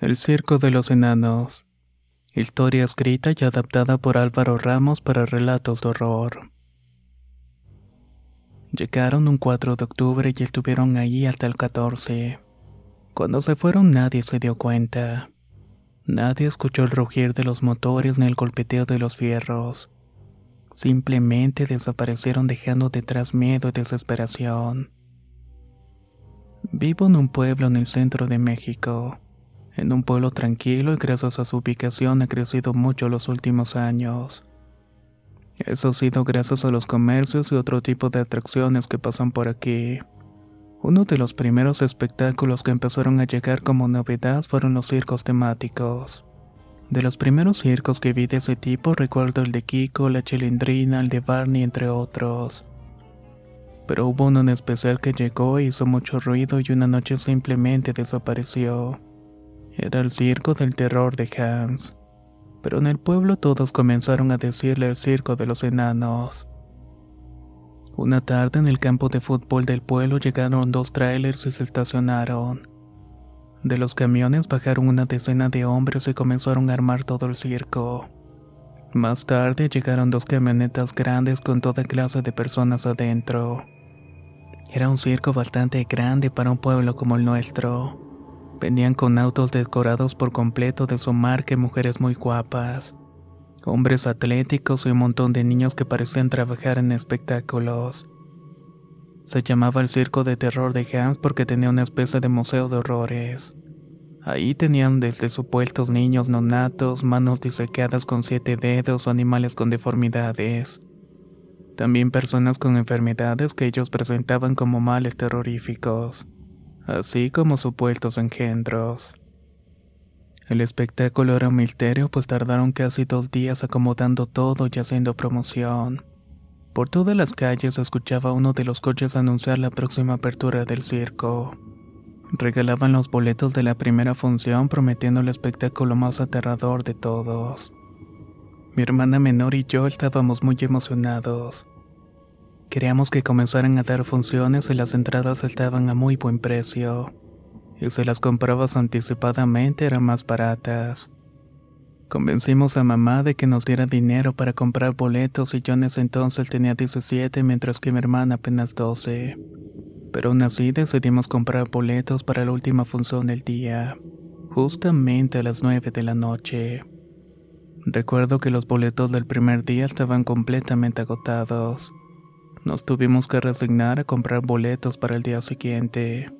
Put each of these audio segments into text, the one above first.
El Circo de los Enanos. Historia escrita y adaptada por Álvaro Ramos para relatos de horror. Llegaron un 4 de octubre y estuvieron ahí hasta el 14. Cuando se fueron nadie se dio cuenta. Nadie escuchó el rugir de los motores ni el golpeteo de los fierros. Simplemente desaparecieron dejando detrás miedo y desesperación. Vivo en un pueblo en el centro de México en un pueblo tranquilo y gracias a su ubicación ha crecido mucho los últimos años. Eso ha sido gracias a los comercios y otro tipo de atracciones que pasan por aquí. Uno de los primeros espectáculos que empezaron a llegar como novedad fueron los circos temáticos. De los primeros circos que vi de ese tipo recuerdo el de Kiko, la Chilindrina, el de Barney, entre otros. Pero hubo uno en especial que llegó e hizo mucho ruido y una noche simplemente desapareció. Era el circo del terror de Hans. Pero en el pueblo todos comenzaron a decirle el circo de los enanos. Una tarde en el campo de fútbol del pueblo llegaron dos trailers y se estacionaron. De los camiones bajaron una decena de hombres y comenzaron a armar todo el circo. Más tarde llegaron dos camionetas grandes con toda clase de personas adentro. Era un circo bastante grande para un pueblo como el nuestro. Venían con autos decorados por completo de su marca mujeres muy guapas. Hombres atléticos y un montón de niños que parecían trabajar en espectáculos. Se llamaba el Circo de Terror de Hans porque tenía una especie de museo de horrores. Ahí tenían desde supuestos niños nonatos, manos disecadas con siete dedos o animales con deformidades. También personas con enfermedades que ellos presentaban como males terroríficos así como supuestos engendros. El espectáculo era un misterio, pues tardaron casi dos días acomodando todo y haciendo promoción. Por todas las calles escuchaba uno de los coches anunciar la próxima apertura del circo. Regalaban los boletos de la primera función prometiendo el espectáculo más aterrador de todos. Mi hermana menor y yo estábamos muy emocionados. Queríamos que comenzaran a dar funciones y las entradas estaban a muy buen precio. Y si las comprabas anticipadamente eran más baratas. Convencimos a mamá de que nos diera dinero para comprar boletos y yo en ese entonces tenía 17 mientras que mi hermana apenas 12. Pero aún así decidimos comprar boletos para la última función del día, justamente a las 9 de la noche. Recuerdo que los boletos del primer día estaban completamente agotados. Nos tuvimos que resignar a comprar boletos para el día siguiente.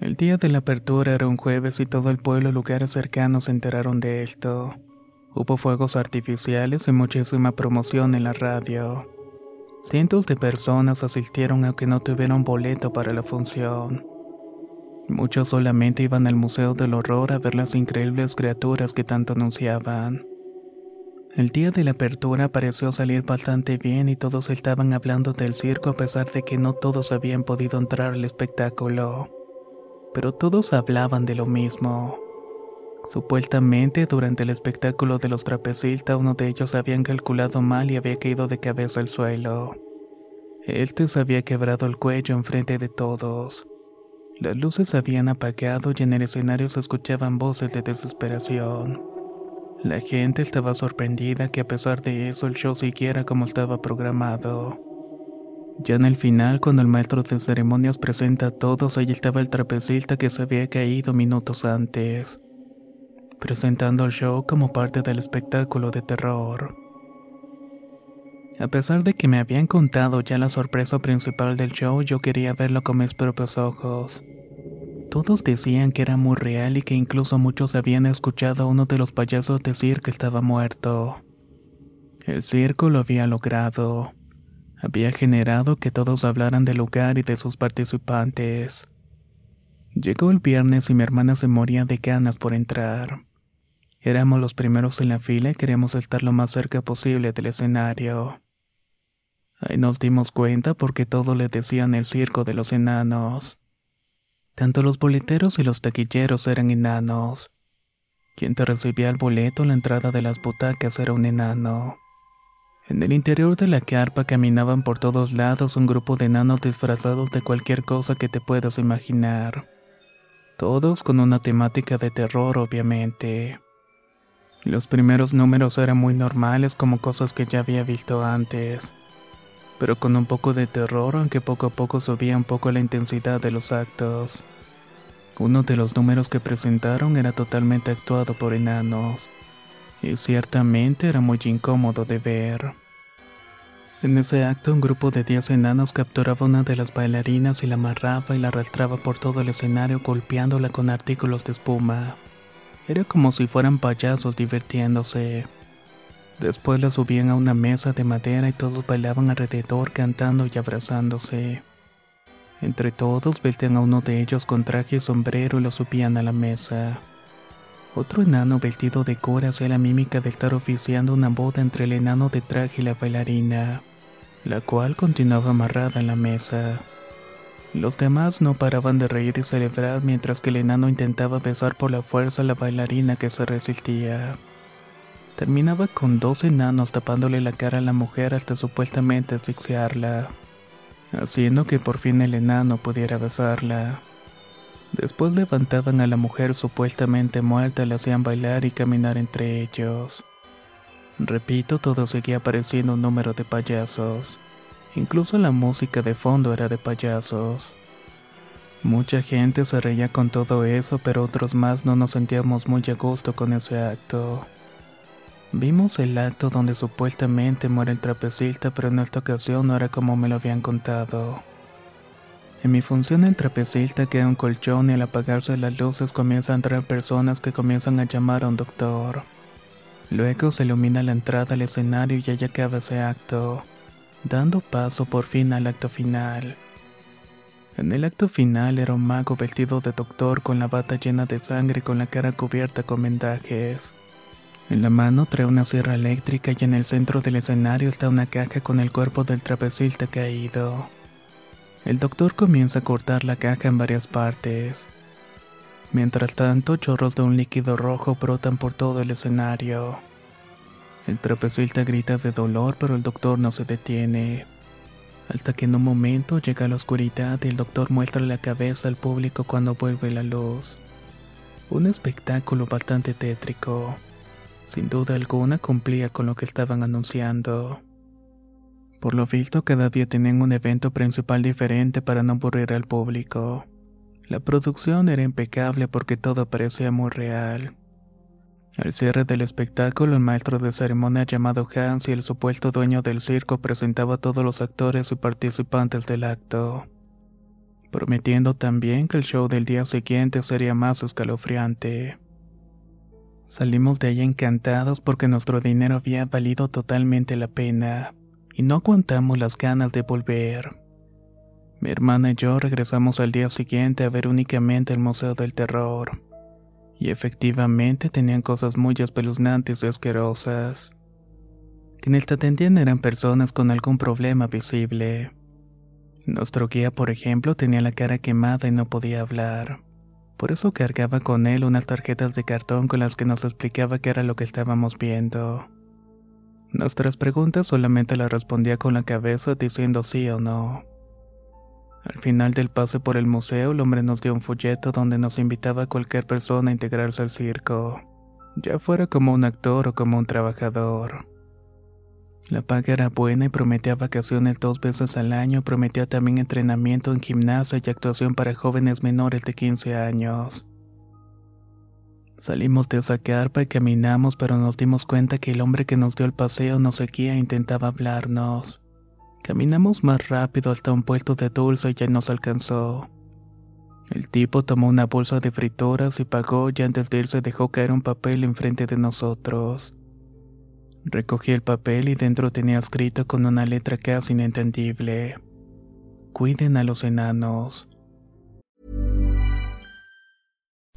El día de la apertura era un jueves y todo el pueblo y lugares cercanos se enteraron de esto. Hubo fuegos artificiales y muchísima promoción en la radio. Cientos de personas asistieron aunque no tuvieron boleto para la función. Muchos solamente iban al Museo del Horror a ver las increíbles criaturas que tanto anunciaban. El día de la apertura pareció salir bastante bien y todos estaban hablando del circo a pesar de que no todos habían podido entrar al espectáculo. Pero todos hablaban de lo mismo. Supuestamente durante el espectáculo de los trapecistas uno de ellos habían calculado mal y había caído de cabeza al suelo. Este se había quebrado el cuello enfrente de todos. Las luces habían apagado y en el escenario se escuchaban voces de desesperación. La gente estaba sorprendida que a pesar de eso el show siguiera como estaba programado. Ya en el final, cuando el maestro de ceremonias presenta a todos, ahí estaba el trapecista que se había caído minutos antes, presentando el show como parte del espectáculo de terror. A pesar de que me habían contado ya la sorpresa principal del show, yo quería verlo con mis propios ojos. Todos decían que era muy real y que incluso muchos habían escuchado a uno de los payasos decir que estaba muerto. El circo lo había logrado. Había generado que todos hablaran del lugar y de sus participantes. Llegó el viernes y mi hermana se moría de ganas por entrar. Éramos los primeros en la fila y queríamos estar lo más cerca posible del escenario. Ahí nos dimos cuenta porque todo le decían el circo de los enanos. Tanto los boleteros y los taquilleros eran enanos. Quien te recibía el boleto la entrada de las butacas era un enano. En el interior de la carpa caminaban por todos lados un grupo de enanos disfrazados de cualquier cosa que te puedas imaginar. Todos con una temática de terror, obviamente. Los primeros números eran muy normales como cosas que ya había visto antes pero con un poco de terror, aunque poco a poco subía un poco la intensidad de los actos. Uno de los números que presentaron era totalmente actuado por enanos, y ciertamente era muy incómodo de ver. En ese acto, un grupo de 10 enanos capturaba una de las bailarinas y la amarraba y la arrastraba por todo el escenario golpeándola con artículos de espuma. Era como si fueran payasos divirtiéndose. Después la subían a una mesa de madera y todos bailaban alrededor cantando y abrazándose. Entre todos vestían a uno de ellos con traje y sombrero y lo subían a la mesa. Otro enano vestido de cura hacía la mímica de estar oficiando una boda entre el enano de traje y la bailarina, la cual continuaba amarrada en la mesa. Los demás no paraban de reír y celebrar mientras que el enano intentaba besar por la fuerza a la bailarina que se resistía. Terminaba con dos enanos tapándole la cara a la mujer hasta supuestamente asfixiarla, haciendo que por fin el enano pudiera besarla. Después levantaban a la mujer supuestamente muerta, la hacían bailar y caminar entre ellos. Repito, todo seguía pareciendo un número de payasos. Incluso la música de fondo era de payasos. Mucha gente se reía con todo eso, pero otros más no nos sentíamos muy a gusto con ese acto. Vimos el acto donde supuestamente muere el trapecista, pero en esta ocasión no era como me lo habían contado. En mi función el trapecista queda un colchón y al apagarse las luces comienzan a entrar personas que comienzan a llamar a un doctor. Luego se ilumina la entrada al escenario y allá acaba ese acto, dando paso por fin al acto final. En el acto final era un mago vestido de doctor con la bata llena de sangre y con la cara cubierta con vendajes. En la mano trae una sierra eléctrica y en el centro del escenario está una caja con el cuerpo del trapecista caído. El doctor comienza a cortar la caja en varias partes. Mientras tanto, chorros de un líquido rojo brotan por todo el escenario. El trapecista grita de dolor, pero el doctor no se detiene. Hasta que en un momento llega la oscuridad y el doctor muestra la cabeza al público cuando vuelve la luz. Un espectáculo bastante tétrico. Sin duda alguna cumplía con lo que estaban anunciando. Por lo visto, cada día tenían un evento principal diferente para no aburrir al público. La producción era impecable porque todo parecía muy real. Al cierre del espectáculo, el maestro de ceremonia llamado Hans y el supuesto dueño del circo presentaba a todos los actores y participantes del acto, prometiendo también que el show del día siguiente sería más escalofriante. Salimos de ahí encantados porque nuestro dinero había valido totalmente la pena y no aguantamos las ganas de volver. Mi hermana y yo regresamos al día siguiente a ver únicamente el Museo del Terror. Y efectivamente tenían cosas muy espeluznantes y asquerosas. Quienes te atendían eran personas con algún problema visible. Nuestro guía, por ejemplo, tenía la cara quemada y no podía hablar. Por eso cargaba con él unas tarjetas de cartón con las que nos explicaba qué era lo que estábamos viendo. Nuestras preguntas solamente las respondía con la cabeza diciendo sí o no. Al final del pase por el museo, el hombre nos dio un folleto donde nos invitaba a cualquier persona a integrarse al circo, ya fuera como un actor o como un trabajador. La paga era buena y prometía vacaciones dos veces al año, prometía también entrenamiento en gimnasia y actuación para jóvenes menores de 15 años. Salimos de esa carpa y caminamos, pero nos dimos cuenta que el hombre que nos dio el paseo no seguía e intentaba hablarnos. Caminamos más rápido hasta un puesto de dulce y ya nos alcanzó. El tipo tomó una bolsa de frituras y pagó y antes de irse dejó caer un papel enfrente de nosotros. Recogí el papel y dentro tenía escrito con una letra casi inentendible. Cuiden a los enanos.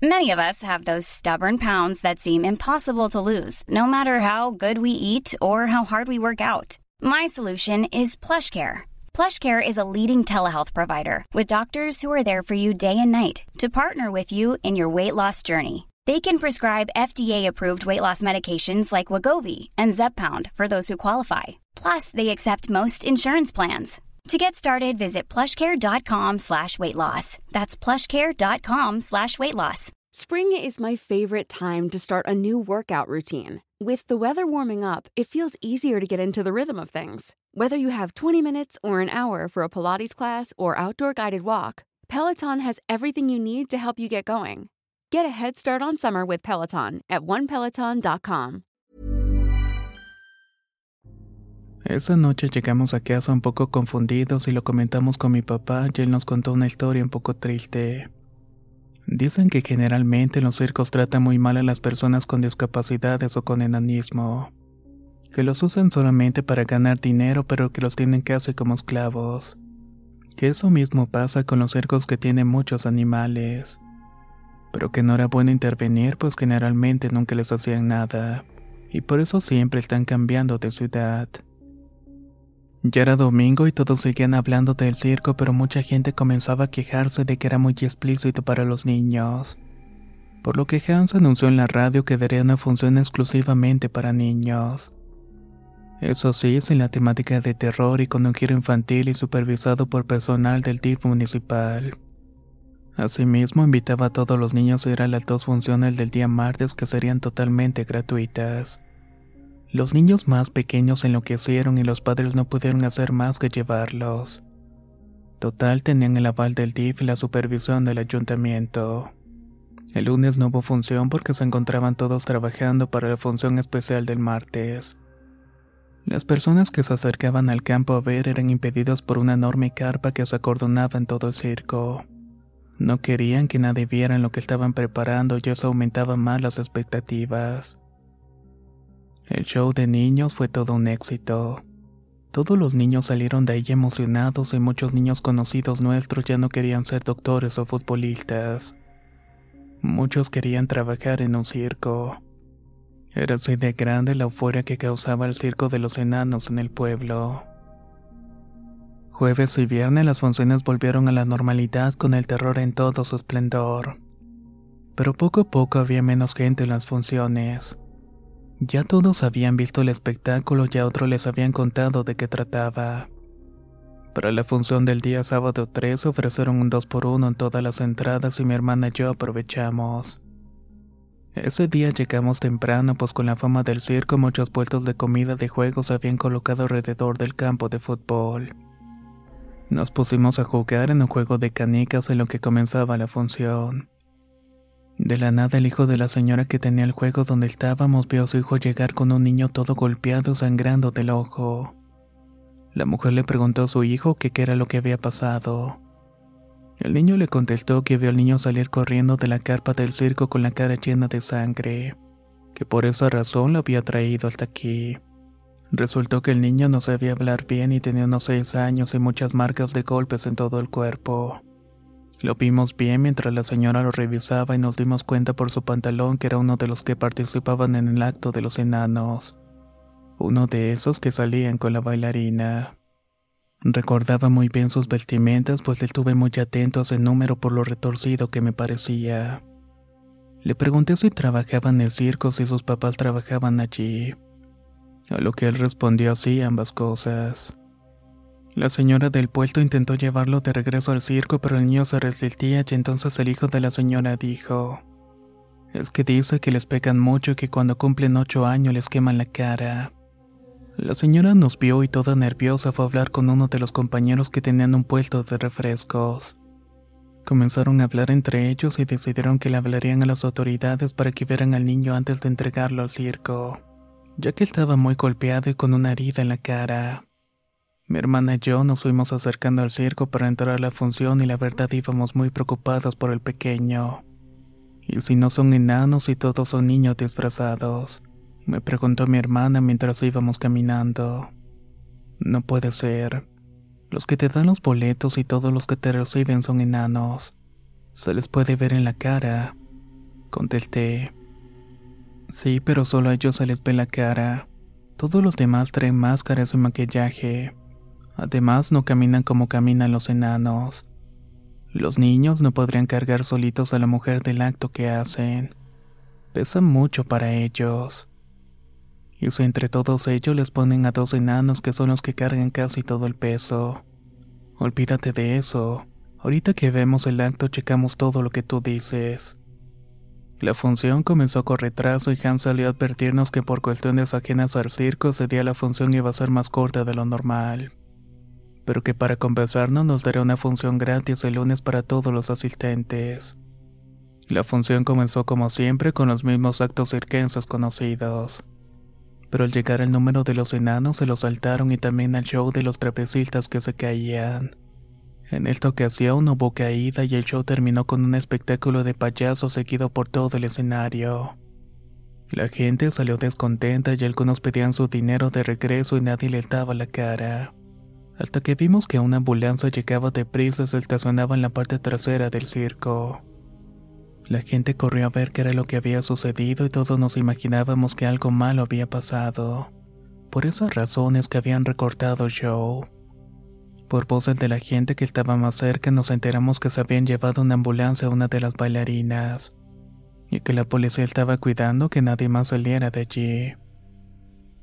Many of us have those stubborn pounds that seem impossible to lose, no matter how good we eat or how hard we work out. My solution is PlushCare. PlushCare is a leading telehealth provider with doctors who are there for you day and night to partner with you in your weight loss journey. They can prescribe FDA-approved weight loss medications like Wagovi and Zepbound for those who qualify. Plus, they accept most insurance plans. To get started, visit plushcare.com slash weight loss. That's plushcare.com slash weight loss. Spring is my favorite time to start a new workout routine. With the weather warming up, it feels easier to get into the rhythm of things. Whether you have 20 minutes or an hour for a Pilates class or outdoor guided walk, Peloton has everything you need to help you get going. Get a head start on summer with Peloton at onepeloton.com. Esa noche llegamos a casa un poco confundidos y lo comentamos con mi papá y él nos contó una historia un poco triste. Dicen que generalmente los circos tratan muy mal a las personas con discapacidades o con enanismo. Que los usan solamente para ganar dinero pero que los tienen casi como esclavos. Que eso mismo pasa con los circos que tienen muchos animales. Pero que no era bueno intervenir pues generalmente nunca les hacían nada. Y por eso siempre están cambiando de ciudad. Ya era domingo y todos seguían hablando del circo, pero mucha gente comenzaba a quejarse de que era muy explícito para los niños. Por lo que Hans anunció en la radio que daría una función exclusivamente para niños. Eso sí, sin la temática de terror y con un giro infantil y supervisado por personal del DIF municipal. Asimismo, invitaba a todos los niños a ir a las dos funciones del día martes que serían totalmente gratuitas. Los niños más pequeños enloquecieron y los padres no pudieron hacer más que llevarlos. Total tenían el aval del DIF y la supervisión del ayuntamiento. El lunes no hubo función porque se encontraban todos trabajando para la función especial del martes. Las personas que se acercaban al campo a ver eran impedidas por una enorme carpa que se acordonaba en todo el circo. No querían que nadie viera lo que estaban preparando y eso aumentaba más las expectativas. El show de niños fue todo un éxito. Todos los niños salieron de ahí emocionados y muchos niños conocidos nuestros ya no querían ser doctores o futbolistas. Muchos querían trabajar en un circo. Era así de grande la euforia que causaba el circo de los enanos en el pueblo. Jueves y viernes las funciones volvieron a la normalidad con el terror en todo su esplendor. Pero poco a poco había menos gente en las funciones. Ya todos habían visto el espectáculo y a otros les habían contado de qué trataba. Para la función del día sábado 3 ofrecieron un 2 por 1 en todas las entradas y mi hermana y yo aprovechamos. Ese día llegamos temprano pues con la fama del circo muchos puestos de comida de juegos habían colocado alrededor del campo de fútbol. Nos pusimos a jugar en un juego de canicas en lo que comenzaba la función. De la nada el hijo de la señora que tenía el juego donde estábamos vio a su hijo llegar con un niño todo golpeado sangrando del ojo. La mujer le preguntó a su hijo qué era lo que había pasado. El niño le contestó que vio al niño salir corriendo de la carpa del circo con la cara llena de sangre, que por esa razón lo había traído hasta aquí. Resultó que el niño no sabía hablar bien y tenía unos seis años y muchas marcas de golpes en todo el cuerpo. Lo vimos bien mientras la señora lo revisaba y nos dimos cuenta por su pantalón que era uno de los que participaban en el acto de los enanos. Uno de esos que salían con la bailarina. Recordaba muy bien sus vestimentas pues estuve muy atento a ese número por lo retorcido que me parecía. Le pregunté si trabajaba en el circo si sus papás trabajaban allí. A lo que él respondió así ambas cosas. La señora del puesto intentó llevarlo de regreso al circo, pero el niño se resistía y entonces el hijo de la señora dijo, es que dice que les pegan mucho y que cuando cumplen ocho años les queman la cara. La señora nos vio y toda nerviosa fue a hablar con uno de los compañeros que tenían un puesto de refrescos. Comenzaron a hablar entre ellos y decidieron que le hablarían a las autoridades para que vieran al niño antes de entregarlo al circo, ya que estaba muy golpeado y con una herida en la cara. Mi hermana y yo nos fuimos acercando al circo para entrar a la función y la verdad íbamos muy preocupados por el pequeño. ¿Y si no son enanos y todos son niños disfrazados? Me preguntó mi hermana mientras íbamos caminando. No puede ser. Los que te dan los boletos y todos los que te reciben son enanos. Se les puede ver en la cara. Contesté. Sí, pero solo a ellos se les ve la cara. Todos los demás traen máscaras y maquillaje. Además, no caminan como caminan los enanos. Los niños no podrían cargar solitos a la mujer del acto que hacen. Pesan mucho para ellos. Y si entre todos ellos les ponen a dos enanos que son los que cargan casi todo el peso. Olvídate de eso. Ahorita que vemos el acto checamos todo lo que tú dices. La función comenzó con retraso y Hans salió a advertirnos que por cuestiones ajenas al circo ese día la función iba a ser más corta de lo normal. Pero que para compensarnos nos daría una función gratis el lunes para todos los asistentes. La función comenzó como siempre con los mismos actos circenses conocidos pero al llegar el número de los enanos se los saltaron y también al show de los trapecistas que se caían. En esta ocasión hubo caída y el show terminó con un espectáculo de payasos seguido por todo el escenario. La gente salió descontenta y algunos pedían su dinero de regreso y nadie les daba la cara. Hasta que vimos que una ambulancia llegaba deprisa y se estacionaba en la parte trasera del circo. La gente corrió a ver qué era lo que había sucedido y todos nos imaginábamos que algo malo había pasado. Por esas razones que habían recortado el show. Por voces de la gente que estaba más cerca nos enteramos que se habían llevado una ambulancia a una de las bailarinas y que la policía estaba cuidando que nadie más saliera de allí.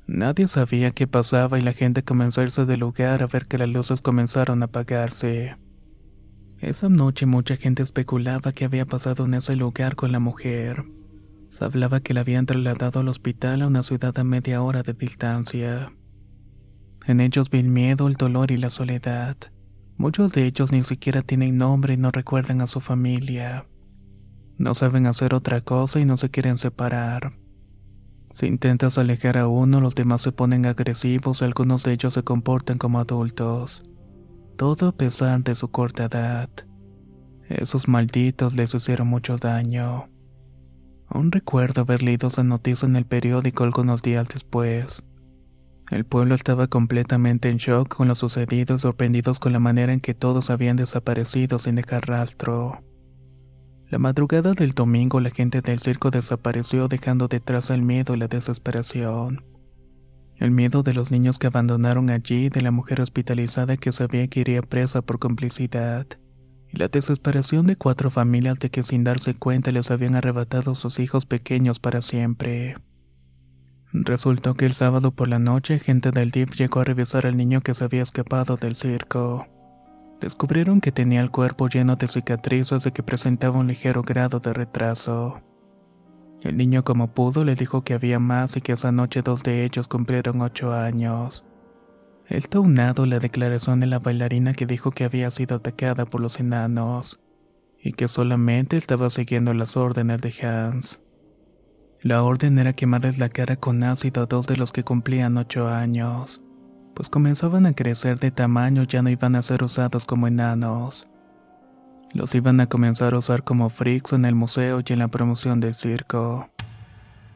Nadie sabía qué pasaba y la gente comenzó a irse del lugar a ver que las luces comenzaron a apagarse. Esa noche mucha gente especulaba qué había pasado en ese lugar con la mujer. Se hablaba que la habían trasladado al hospital a una ciudad a media hora de distancia. En ellos vi el miedo, el dolor y la soledad. Muchos de ellos ni siquiera tienen nombre y no recuerdan a su familia. No saben hacer otra cosa y no se quieren separar. Si intentas alejar a uno, los demás se ponen agresivos y algunos de ellos se comportan como adultos todo a pesar de su corta edad. Esos malditos les hicieron mucho daño. Aún recuerdo haber leído esa noticia en el periódico algunos días después. El pueblo estaba completamente en shock con lo sucedido y sorprendidos con la manera en que todos habían desaparecido sin dejar rastro. La madrugada del domingo la gente del circo desapareció dejando detrás el miedo y la desesperación. El miedo de los niños que abandonaron allí de la mujer hospitalizada que sabía que iría presa por complicidad. Y la desesperación de cuatro familias de que sin darse cuenta les habían arrebatado sus hijos pequeños para siempre. Resultó que el sábado por la noche gente del DIF llegó a revisar al niño que se había escapado del circo. Descubrieron que tenía el cuerpo lleno de cicatrices y que presentaba un ligero grado de retraso. El niño como pudo le dijo que había más y que esa noche dos de ellos cumplieron ocho años. Esto unado la declaración de la bailarina que dijo que había sido atacada por los enanos y que solamente estaba siguiendo las órdenes de Hans. La orden era quemarles la cara con ácido a dos de los que cumplían ocho años, pues comenzaban a crecer de tamaño ya no iban a ser usados como enanos. Los iban a comenzar a usar como freaks en el museo y en la promoción del circo.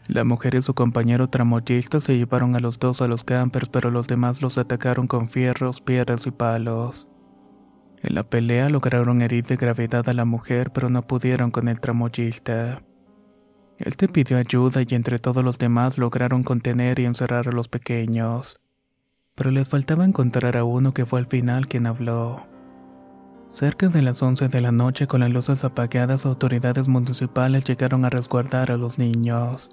La mujer y su compañero tramoyista se llevaron a los dos a los campers, pero los demás los atacaron con fierros, piedras y palos. En la pelea lograron herir de gravedad a la mujer, pero no pudieron con el tramoyista. Él te pidió ayuda y entre todos los demás lograron contener y encerrar a los pequeños. Pero les faltaba encontrar a uno que fue al final quien habló. Cerca de las 11 de la noche, con las luces apagadas, autoridades municipales llegaron a resguardar a los niños.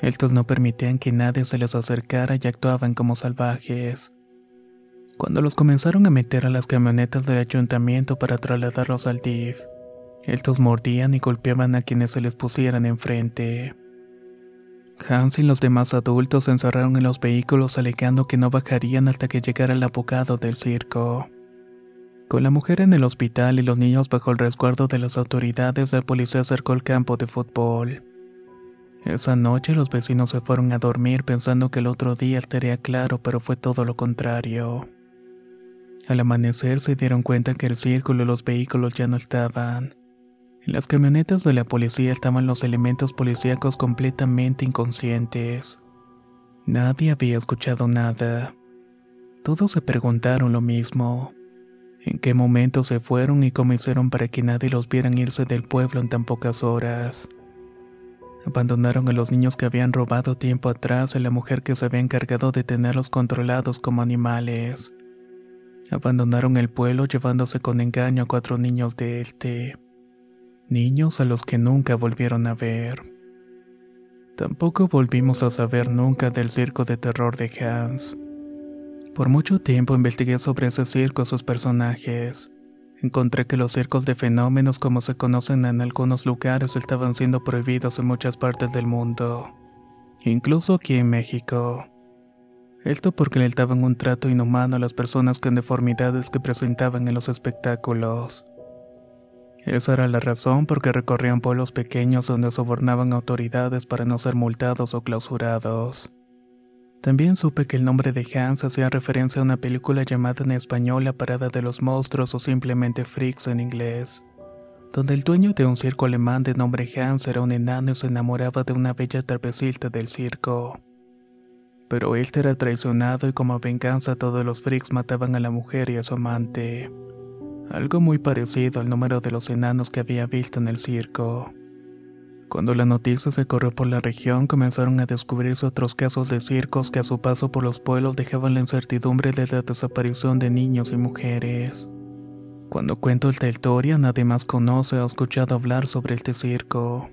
Estos no permitían que nadie se les acercara y actuaban como salvajes. Cuando los comenzaron a meter a las camionetas del ayuntamiento para trasladarlos al DIF, estos mordían y golpeaban a quienes se les pusieran enfrente. Hans y los demás adultos se encerraron en los vehículos alegando que no bajarían hasta que llegara el abogado del circo. Con la mujer en el hospital y los niños bajo el resguardo de las autoridades, el policía acercó al campo de fútbol. Esa noche los vecinos se fueron a dormir pensando que el otro día estaría claro, pero fue todo lo contrario. Al amanecer se dieron cuenta que el círculo y los vehículos ya no estaban. En las camionetas de la policía estaban los elementos policíacos completamente inconscientes. Nadie había escuchado nada. Todos se preguntaron lo mismo. ¿En qué momento se fueron y cómo hicieron para que nadie los vieran irse del pueblo en tan pocas horas? Abandonaron a los niños que habían robado tiempo atrás a la mujer que se había encargado de tenerlos controlados como animales. Abandonaron el pueblo llevándose con engaño a cuatro niños de este. Niños a los que nunca volvieron a ver. Tampoco volvimos a saber nunca del circo de terror de Hans. Por mucho tiempo investigué sobre ese circo y sus personajes. Encontré que los circos de fenómenos como se conocen en algunos lugares estaban siendo prohibidos en muchas partes del mundo, incluso aquí en México. Esto porque le daban un trato inhumano a las personas con deformidades que presentaban en los espectáculos. Esa era la razón por que recorrían pueblos pequeños donde sobornaban autoridades para no ser multados o clausurados. También supe que el nombre de Hans hacía referencia a una película llamada en español La Parada de los Monstruos o simplemente Freaks en inglés, donde el dueño de un circo alemán de nombre Hans era un enano y se enamoraba de una bella trapecista del circo. Pero este era traicionado y como venganza todos los freaks mataban a la mujer y a su amante. Algo muy parecido al número de los enanos que había visto en el circo. Cuando la noticia se corrió por la región, comenzaron a descubrirse otros casos de circos que a su paso por los pueblos dejaban la incertidumbre de la desaparición de niños y mujeres. Cuando cuento esta historia, nadie más conoce o ha escuchado hablar sobre este circo.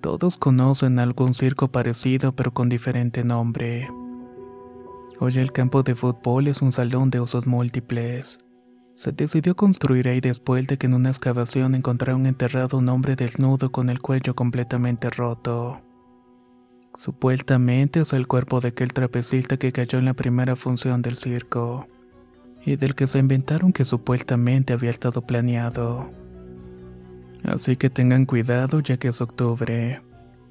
Todos conocen algún circo parecido pero con diferente nombre. Hoy el campo de fútbol es un salón de usos múltiples. Se decidió construir ahí después de que en una excavación encontraron enterrado un hombre desnudo con el cuello completamente roto. Supuestamente es el cuerpo de aquel trapecista que cayó en la primera función del circo, y del que se inventaron que supuestamente había estado planeado. Así que tengan cuidado ya que es octubre,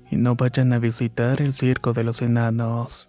y no vayan a visitar el circo de los enanos.